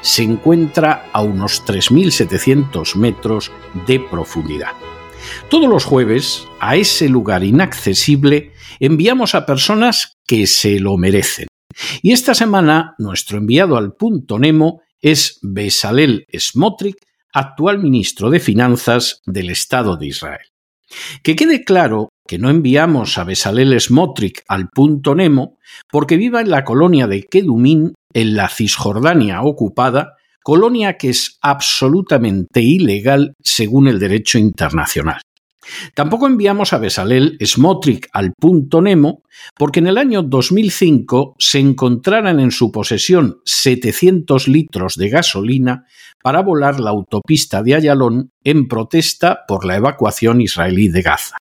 se encuentra a unos 3.700 metros de profundidad. Todos los jueves, a ese lugar inaccesible, enviamos a personas que se lo merecen. Y esta semana, nuestro enviado al punto Nemo es Besalel Smotrich, actual ministro de Finanzas del Estado de Israel. Que quede claro que no enviamos a Besalel Smotrich al punto Nemo porque viva en la colonia de Kedumín, en la Cisjordania ocupada, colonia que es absolutamente ilegal según el derecho internacional. Tampoco enviamos a Besalel Smotrich al punto Nemo porque en el año 2005 se encontraran en su posesión 700 litros de gasolina para volar la autopista de Ayalón en protesta por la evacuación israelí de Gaza.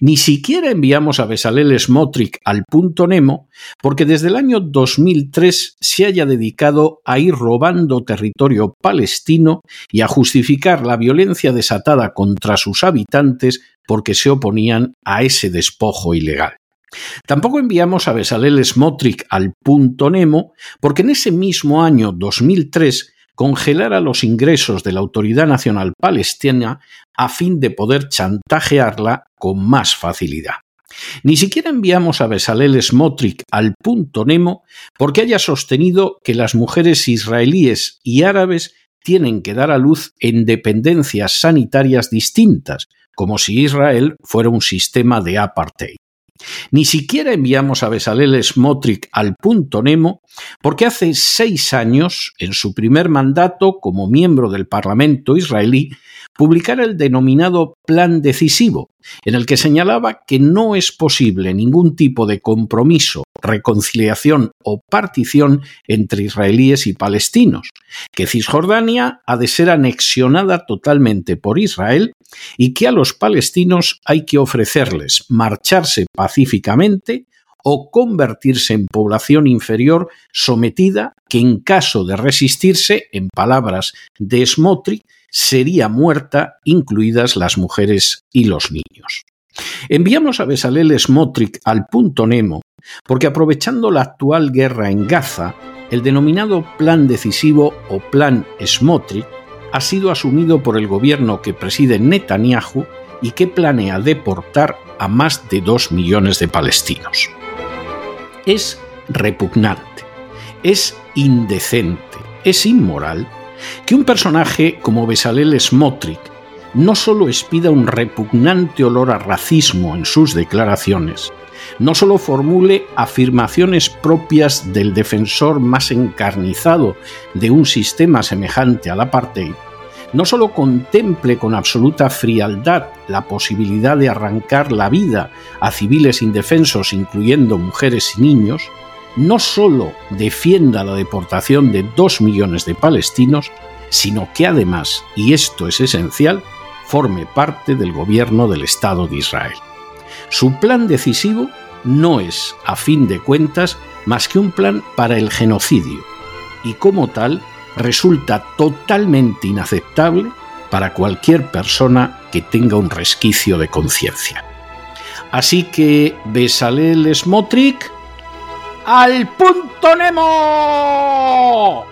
Ni siquiera enviamos a Besalel Smotrich al punto Nemo porque desde el año 2003 se haya dedicado a ir robando territorio palestino y a justificar la violencia desatada contra sus habitantes porque se oponían a ese despojo ilegal. Tampoco enviamos a Besalel Smotrich al punto Nemo porque en ese mismo año 2003 congelara los ingresos de la Autoridad Nacional Palestina a fin de poder chantajearla con más facilidad. Ni siquiera enviamos a Besalel Smotrich al punto Nemo porque haya sostenido que las mujeres israelíes y árabes tienen que dar a luz en dependencias sanitarias distintas, como si Israel fuera un sistema de apartheid. Ni siquiera enviamos a Besalel Smotrich al punto Nemo porque hace seis años, en su primer mandato como miembro del Parlamento israelí, publicara el denominado Plan Decisivo, en el que señalaba que no es posible ningún tipo de compromiso, reconciliación o partición entre israelíes y palestinos, que Cisjordania ha de ser anexionada totalmente por Israel y que a los palestinos hay que ofrecerles marcharse pacíficamente o convertirse en población inferior sometida que en caso de resistirse, en palabras de Smotri, sería muerta, incluidas las mujeres y los niños. Enviamos a Besalel Smotrich al punto Nemo porque aprovechando la actual guerra en Gaza, el denominado Plan Decisivo o Plan Smotrich ha sido asumido por el gobierno que preside Netanyahu y que planea deportar a más de dos millones de palestinos. Es repugnante, es indecente, es inmoral que un personaje como Besalel Smotrich no solo expida un repugnante olor a racismo en sus declaraciones, no solo formule afirmaciones propias del defensor más encarnizado de un sistema semejante al apartheid, no solo contemple con absoluta frialdad la posibilidad de arrancar la vida a civiles indefensos, incluyendo mujeres y niños, no solo defienda la deportación de dos millones de palestinos, sino que además, y esto es esencial, forme parte del gobierno del Estado de Israel. Su plan decisivo no es, a fin de cuentas, más que un plan para el genocidio, y como tal resulta totalmente inaceptable para cualquier persona que tenga un resquicio de conciencia. Así que Besalel Smotrich al punto Nemo.